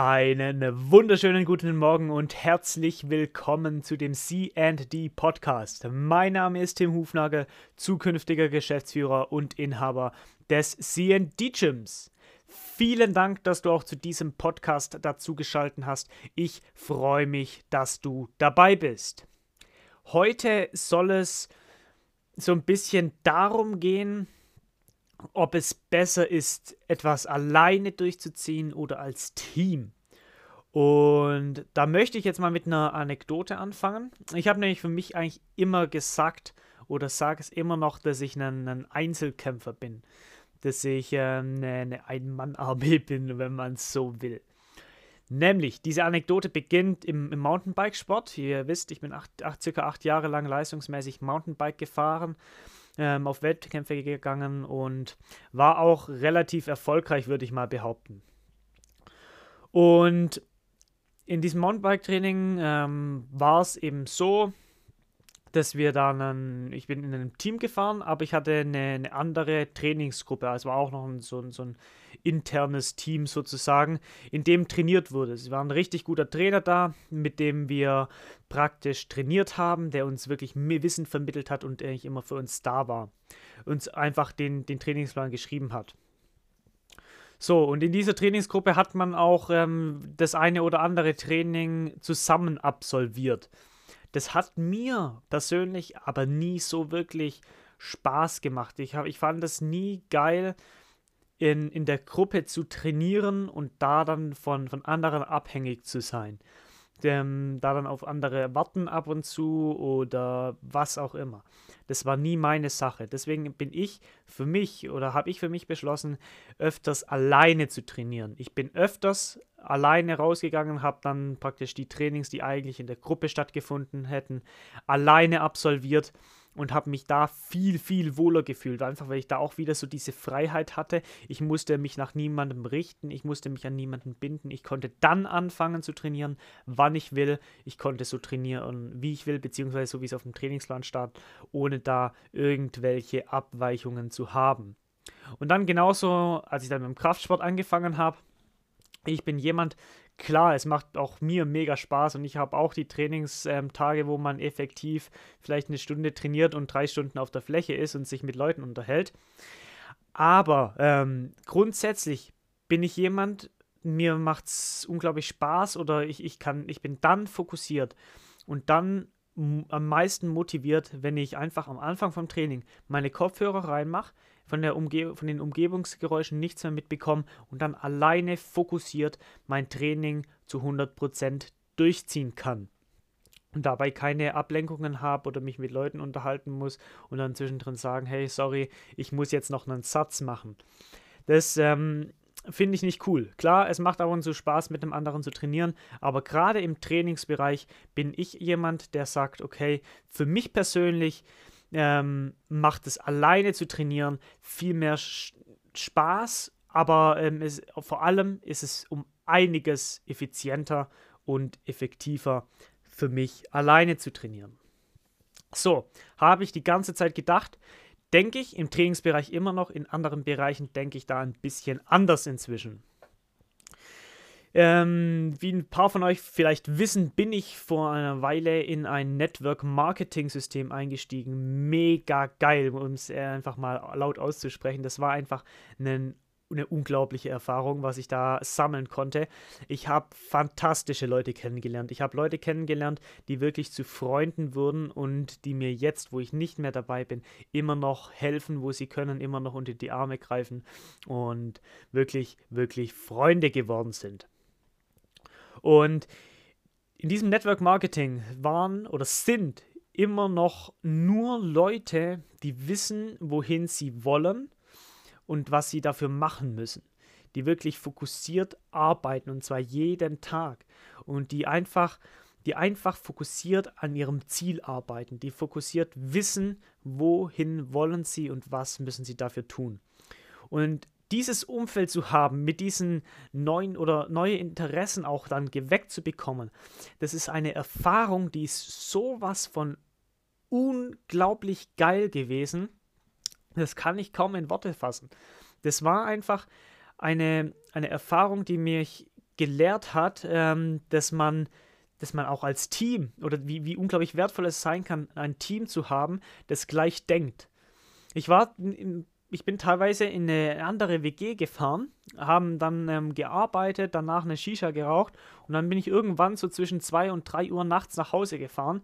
Einen wunderschönen guten Morgen und herzlich willkommen zu dem CD Podcast. Mein Name ist Tim Hufnagel, zukünftiger Geschäftsführer und Inhaber des CD Gyms. Vielen Dank, dass du auch zu diesem Podcast dazu geschalten hast. Ich freue mich, dass du dabei bist. Heute soll es so ein bisschen darum gehen, ob es besser ist, etwas alleine durchzuziehen oder als Team. Und da möchte ich jetzt mal mit einer Anekdote anfangen. Ich habe nämlich für mich eigentlich immer gesagt oder sage es immer noch, dass ich ein, ein Einzelkämpfer bin. Dass ich äh, eine, Ein-Mann-Armee bin, wenn man es so will. Nämlich, diese Anekdote beginnt im, im Mountainbikesport. Ihr wisst, ich bin acht, acht, circa acht Jahre lang leistungsmäßig Mountainbike gefahren ähm, auf Wettkämpfe gegangen und war auch relativ erfolgreich, würde ich mal behaupten. Und in diesem Mountainbike-Training ähm, war es eben so, dass wir dann, ich bin in einem Team gefahren, aber ich hatte eine, eine andere Trainingsgruppe. Also war auch noch ein, so, ein, so ein internes Team sozusagen, in dem trainiert wurde. Es war ein richtig guter Trainer da, mit dem wir praktisch trainiert haben, der uns wirklich Wissen vermittelt hat und eigentlich immer für uns da war. Uns einfach den, den Trainingsplan geschrieben hat. So, und in dieser Trainingsgruppe hat man auch ähm, das eine oder andere Training zusammen absolviert. Das hat mir persönlich aber nie so wirklich Spaß gemacht. Ich, hab, ich fand das nie geil, in, in der Gruppe zu trainieren und da dann von, von anderen abhängig zu sein. Ähm, da dann auf andere warten ab und zu oder was auch immer. Das war nie meine Sache. Deswegen bin ich für mich oder habe ich für mich beschlossen, öfters alleine zu trainieren. Ich bin öfters alleine rausgegangen, habe dann praktisch die Trainings, die eigentlich in der Gruppe stattgefunden hätten, alleine absolviert und habe mich da viel, viel wohler gefühlt. Einfach weil ich da auch wieder so diese Freiheit hatte. Ich musste mich nach niemandem richten, ich musste mich an niemanden binden. Ich konnte dann anfangen zu trainieren, wann ich will. Ich konnte so trainieren, wie ich will, beziehungsweise so wie es auf dem Trainingsplan stand, ohne da irgendwelche Abweichungen zu haben. Und dann genauso, als ich dann mit dem Kraftsport angefangen habe, ich bin jemand, klar, es macht auch mir mega Spaß und ich habe auch die Trainingstage, wo man effektiv vielleicht eine Stunde trainiert und drei Stunden auf der Fläche ist und sich mit Leuten unterhält. Aber ähm, grundsätzlich bin ich jemand, mir macht es unglaublich Spaß oder ich, ich kann, ich bin dann fokussiert und dann am meisten motiviert, wenn ich einfach am Anfang vom Training meine Kopfhörer reinmache, von, der Umge von den Umgebungsgeräuschen nichts mehr mitbekomme und dann alleine fokussiert mein Training zu 100% durchziehen kann. Und dabei keine Ablenkungen habe oder mich mit Leuten unterhalten muss und dann zwischendrin sagen, hey, sorry, ich muss jetzt noch einen Satz machen. Das ähm, finde ich nicht cool. Klar, es macht ab und zu Spaß, mit einem anderen zu trainieren, aber gerade im Trainingsbereich bin ich jemand, der sagt, okay, für mich persönlich ähm, macht es alleine zu trainieren viel mehr Spaß, aber ähm, es, vor allem ist es um einiges effizienter und effektiver für mich alleine zu trainieren. So, habe ich die ganze Zeit gedacht, denke ich im Trainingsbereich immer noch, in anderen Bereichen denke ich da ein bisschen anders inzwischen. Ähm, wie ein paar von euch vielleicht wissen, bin ich vor einer Weile in ein Network-Marketing-System eingestiegen. Mega geil, um es einfach mal laut auszusprechen. Das war einfach ein eine unglaubliche Erfahrung, was ich da sammeln konnte. Ich habe fantastische Leute kennengelernt. Ich habe Leute kennengelernt, die wirklich zu Freunden wurden und die mir jetzt, wo ich nicht mehr dabei bin, immer noch helfen, wo sie können, immer noch unter die Arme greifen und wirklich, wirklich Freunde geworden sind. Und in diesem Network Marketing waren oder sind immer noch nur Leute, die wissen, wohin sie wollen und was sie dafür machen müssen. Die wirklich fokussiert arbeiten und zwar jeden Tag und die einfach die einfach fokussiert an ihrem Ziel arbeiten, die fokussiert wissen, wohin wollen sie und was müssen sie dafür tun. Und dieses Umfeld zu haben, mit diesen neuen oder neue Interessen auch dann geweckt zu bekommen, das ist eine Erfahrung, die ist sowas von unglaublich geil gewesen. Das kann ich kaum in Worte fassen. Das war einfach eine, eine Erfahrung, die mich gelehrt hat, ähm, dass man dass man auch als Team oder wie, wie unglaublich wertvoll es sein kann, ein Team zu haben, das gleich denkt. Ich war ich bin teilweise in eine andere WG gefahren, haben dann ähm, gearbeitet, danach eine Shisha geraucht und dann bin ich irgendwann so zwischen 2 und 3 Uhr nachts nach Hause gefahren.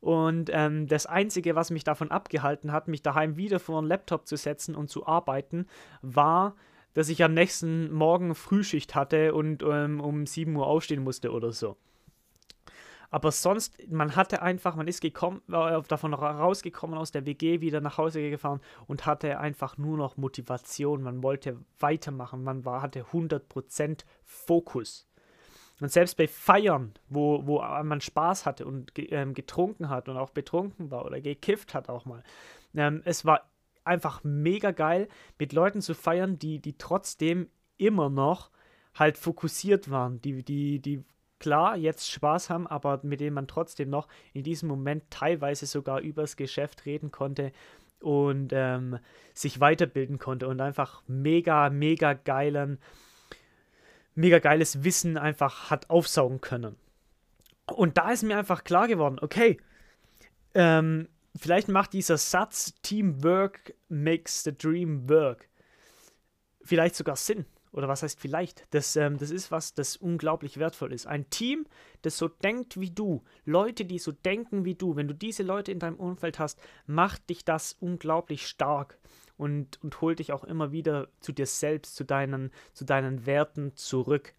Und ähm, das Einzige, was mich davon abgehalten hat, mich daheim wieder vor einen Laptop zu setzen und zu arbeiten, war, dass ich am nächsten Morgen Frühschicht hatte und ähm, um 7 Uhr aufstehen musste oder so. Aber sonst, man hatte einfach, man ist gekommen, war davon rausgekommen aus der WG, wieder nach Hause gefahren und hatte einfach nur noch Motivation. Man wollte weitermachen, man war, hatte 100% Fokus. Und selbst bei Feiern, wo, wo man Spaß hatte und ähm, getrunken hat und auch betrunken war oder gekifft hat auch mal, ähm, es war einfach mega geil, mit Leuten zu feiern, die, die trotzdem immer noch halt fokussiert waren, die, die, die klar jetzt Spaß haben, aber mit denen man trotzdem noch in diesem Moment teilweise sogar übers Geschäft reden konnte und ähm, sich weiterbilden konnte und einfach mega, mega geilen, mega geiles Wissen einfach hat aufsaugen können. Und da ist mir einfach klar geworden, okay, ähm, vielleicht macht dieser Satz Teamwork makes the dream work vielleicht sogar Sinn. Oder was heißt vielleicht? Das, ähm, das ist was, das unglaublich wertvoll ist. Ein Team, das so denkt wie du, Leute, die so denken wie du, wenn du diese Leute in deinem Umfeld hast, macht dich das unglaublich stark und, und holt dich auch immer wieder zu dir selbst, zu deinen, zu deinen Werten zurück.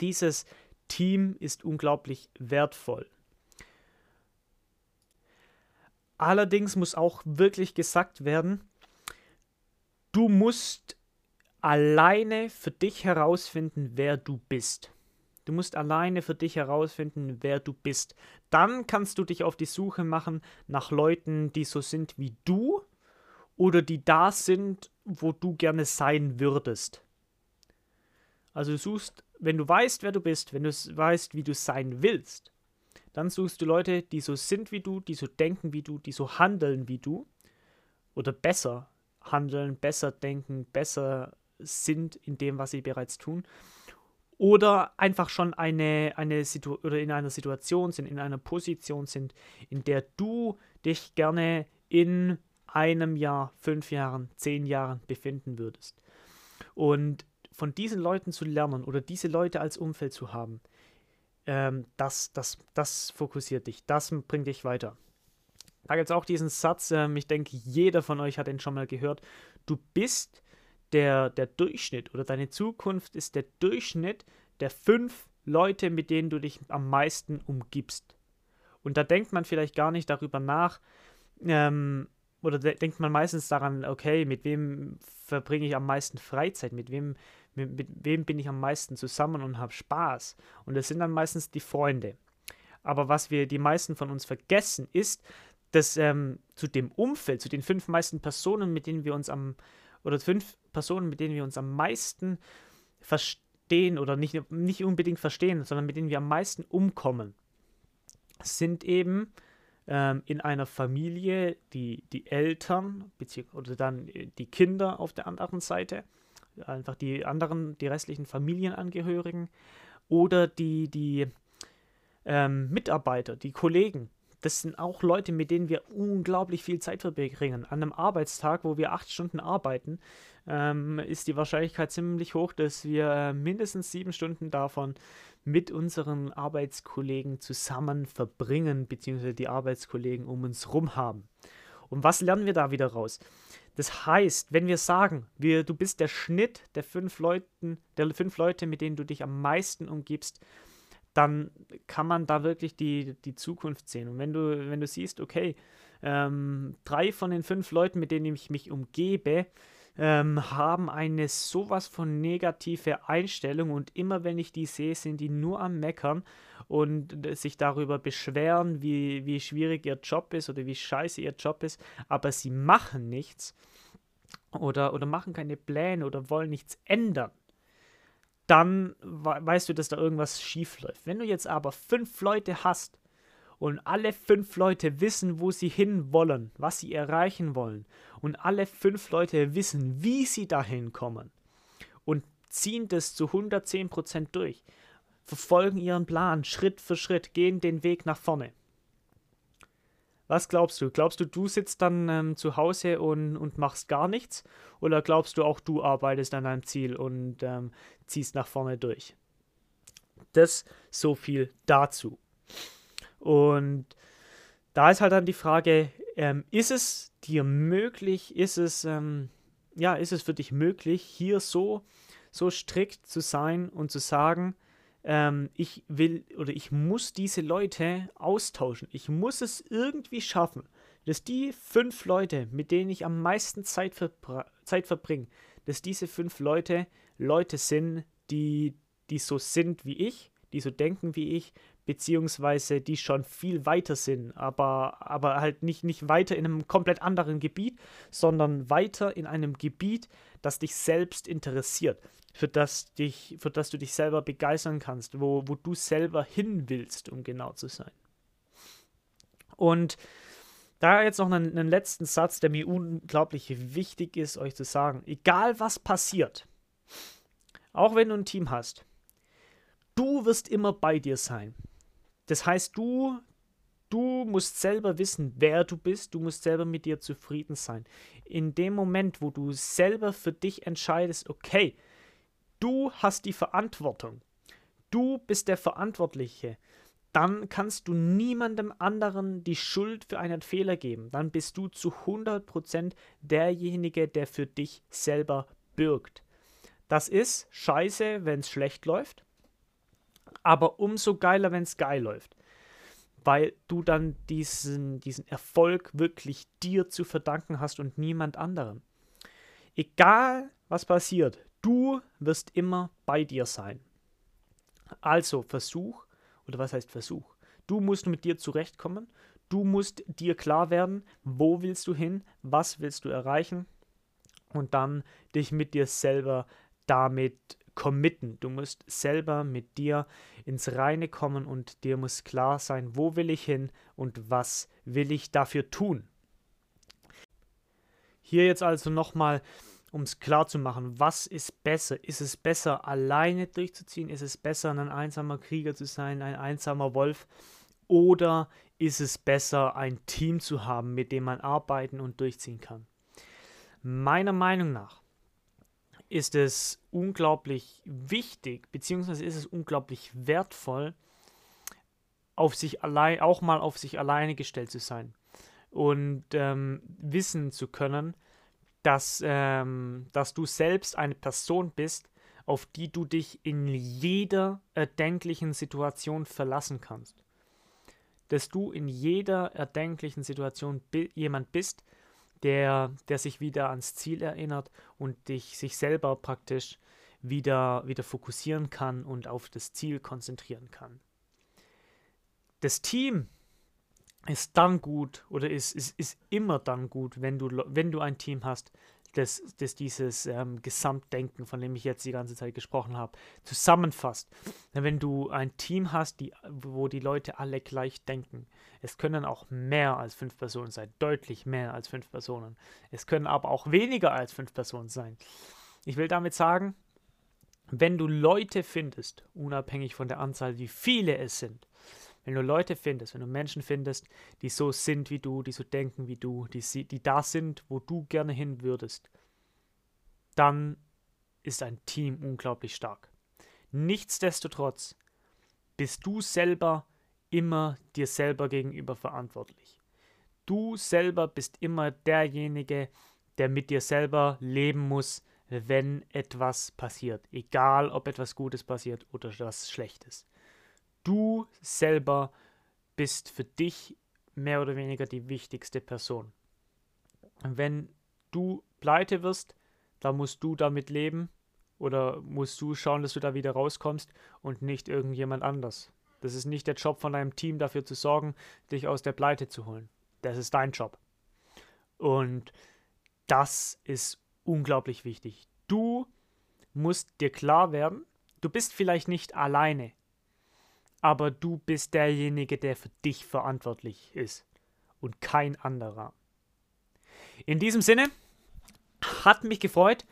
Dieses Team ist unglaublich wertvoll. Allerdings muss auch wirklich gesagt werden, du musst alleine für dich herausfinden, wer du bist. Du musst alleine für dich herausfinden, wer du bist. Dann kannst du dich auf die Suche machen nach Leuten, die so sind wie du oder die da sind, wo du gerne sein würdest. Also du suchst, wenn du weißt, wer du bist, wenn du weißt, wie du sein willst, dann suchst du Leute, die so sind wie du, die so denken wie du, die so handeln wie du oder besser handeln, besser denken, besser sind in dem, was sie bereits tun. Oder einfach schon eine, eine Situ oder in einer Situation sind, in einer Position sind, in der du dich gerne in einem Jahr, fünf Jahren, zehn Jahren befinden würdest. Und von diesen Leuten zu lernen oder diese Leute als Umfeld zu haben, ähm, das, das, das fokussiert dich, das bringt dich weiter. Da gibt es auch diesen Satz, ähm, ich denke, jeder von euch hat den schon mal gehört. Du bist der, der Durchschnitt oder deine Zukunft ist der Durchschnitt der fünf Leute, mit denen du dich am meisten umgibst. Und da denkt man vielleicht gar nicht darüber nach, ähm, oder de denkt man meistens daran, okay, mit wem verbringe ich am meisten Freizeit, mit wem, mit, mit wem bin ich am meisten zusammen und habe Spaß. Und das sind dann meistens die Freunde. Aber was wir die meisten von uns vergessen, ist, dass ähm, zu dem Umfeld, zu den fünf meisten Personen, mit denen wir uns am oder fünf Personen, mit denen wir uns am meisten verstehen oder nicht, nicht unbedingt verstehen, sondern mit denen wir am meisten umkommen, sind eben ähm, in einer Familie die, die Eltern oder dann die Kinder auf der anderen Seite, einfach die anderen, die restlichen Familienangehörigen oder die, die ähm, Mitarbeiter, die Kollegen, das sind auch Leute, mit denen wir unglaublich viel Zeit verbringen. An einem Arbeitstag, wo wir acht Stunden arbeiten, ähm, ist die Wahrscheinlichkeit ziemlich hoch, dass wir äh, mindestens sieben Stunden davon mit unseren Arbeitskollegen zusammen verbringen, beziehungsweise die Arbeitskollegen um uns rum haben. Und was lernen wir da wieder raus? Das heißt, wenn wir sagen, wir, du bist der Schnitt der fünf, Leuten, der fünf Leute, mit denen du dich am meisten umgibst, dann kann man da wirklich die, die Zukunft sehen. Und wenn du, wenn du siehst, okay, ähm, drei von den fünf Leuten, mit denen ich mich umgebe, ähm, haben eine sowas von negative Einstellung und immer wenn ich die sehe, sind die nur am Meckern und sich darüber beschweren, wie, wie schwierig ihr Job ist oder wie scheiße ihr Job ist, aber sie machen nichts oder, oder machen keine Pläne oder wollen nichts ändern dann weißt du, dass da irgendwas schief läuft. Wenn du jetzt aber fünf Leute hast und alle fünf Leute wissen, wo sie hin wollen, was sie erreichen wollen, und alle fünf Leute wissen, wie sie dahin kommen, und ziehen das zu 110% durch, verfolgen ihren Plan Schritt für Schritt, gehen den Weg nach vorne. Was glaubst du? Glaubst du, du sitzt dann ähm, zu Hause und, und machst gar nichts? Oder glaubst du auch, du arbeitest an deinem Ziel und ähm, ziehst nach vorne durch? Das so viel dazu. Und da ist halt dann die Frage, ähm, ist es dir möglich, ist es, ähm, ja, ist es für dich möglich, hier so, so strikt zu sein und zu sagen, ähm, ich will oder ich muss diese Leute austauschen. Ich muss es irgendwie schaffen, dass die fünf Leute, mit denen ich am meisten Zeit, verbr Zeit verbringe, dass diese fünf Leute Leute sind, die, die so sind wie ich, die so denken wie ich, beziehungsweise die schon viel weiter sind, aber, aber halt nicht, nicht weiter in einem komplett anderen Gebiet, sondern weiter in einem Gebiet, das dich selbst interessiert für das, dich, für das du dich selber begeistern kannst, wo, wo du selber hin willst, um genau zu sein. Und da jetzt noch einen, einen letzten Satz, der mir unglaublich wichtig ist, euch zu sagen. Egal was passiert, auch wenn du ein Team hast, du wirst immer bei dir sein. Das heißt, du, du musst selber wissen, wer du bist, du musst selber mit dir zufrieden sein. In dem Moment, wo du selber für dich entscheidest, okay, Du hast die Verantwortung. Du bist der Verantwortliche. Dann kannst du niemandem anderen die Schuld für einen Fehler geben. Dann bist du zu 100% derjenige, der für dich selber bürgt. Das ist scheiße, wenn es schlecht läuft, aber umso geiler, wenn es geil läuft. Weil du dann diesen, diesen Erfolg wirklich dir zu verdanken hast und niemand anderem. Egal, was passiert, Du wirst immer bei dir sein. Also Versuch, oder was heißt Versuch? Du musst mit dir zurechtkommen. Du musst dir klar werden, wo willst du hin, was willst du erreichen und dann dich mit dir selber damit committen. Du musst selber mit dir ins Reine kommen und dir muss klar sein, wo will ich hin und was will ich dafür tun. Hier jetzt also nochmal um es klar zu machen, was ist besser? Ist es besser, alleine durchzuziehen? Ist es besser, ein einsamer Krieger zu sein, ein einsamer Wolf? Oder ist es besser, ein Team zu haben, mit dem man arbeiten und durchziehen kann? Meiner Meinung nach ist es unglaublich wichtig, beziehungsweise ist es unglaublich wertvoll, auf sich allein, auch mal auf sich alleine gestellt zu sein und ähm, wissen zu können, dass, ähm, dass du selbst eine Person bist, auf die du dich in jeder erdenklichen Situation verlassen kannst. Dass du in jeder erdenklichen Situation bi jemand bist, der, der sich wieder ans Ziel erinnert und dich sich selber praktisch wieder, wieder fokussieren kann und auf das Ziel konzentrieren kann. Das Team ist dann gut oder ist, ist, ist immer dann gut, wenn du, wenn du ein Team hast, das, das dieses ähm, Gesamtdenken, von dem ich jetzt die ganze Zeit gesprochen habe, zusammenfasst. Wenn du ein Team hast, die, wo die Leute alle gleich denken, es können auch mehr als fünf Personen sein, deutlich mehr als fünf Personen. Es können aber auch weniger als fünf Personen sein. Ich will damit sagen, wenn du Leute findest, unabhängig von der Anzahl, wie viele es sind, wenn du Leute findest, wenn du Menschen findest, die so sind wie du, die so denken wie du, die, die da sind, wo du gerne hin würdest, dann ist ein Team unglaublich stark. Nichtsdestotrotz bist du selber immer dir selber gegenüber verantwortlich. Du selber bist immer derjenige, der mit dir selber leben muss, wenn etwas passiert. Egal, ob etwas Gutes passiert oder etwas Schlechtes du selber bist für dich mehr oder weniger die wichtigste Person. Wenn du pleite wirst, dann musst du damit leben oder musst du schauen, dass du da wieder rauskommst und nicht irgendjemand anders. Das ist nicht der Job von deinem Team, dafür zu sorgen, dich aus der Pleite zu holen. Das ist dein Job. Und das ist unglaublich wichtig. Du musst dir klar werden, du bist vielleicht nicht alleine aber du bist derjenige, der für dich verantwortlich ist und kein anderer. In diesem Sinne, hat mich gefreut.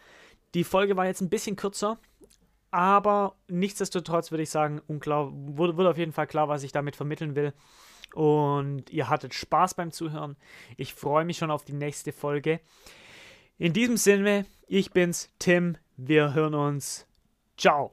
Die Folge war jetzt ein bisschen kürzer, aber nichtsdestotrotz würde ich sagen, unklar, wurde, wurde auf jeden Fall klar, was ich damit vermitteln will. Und ihr hattet Spaß beim Zuhören. Ich freue mich schon auf die nächste Folge. In diesem Sinne, ich bin's, Tim. Wir hören uns. Ciao.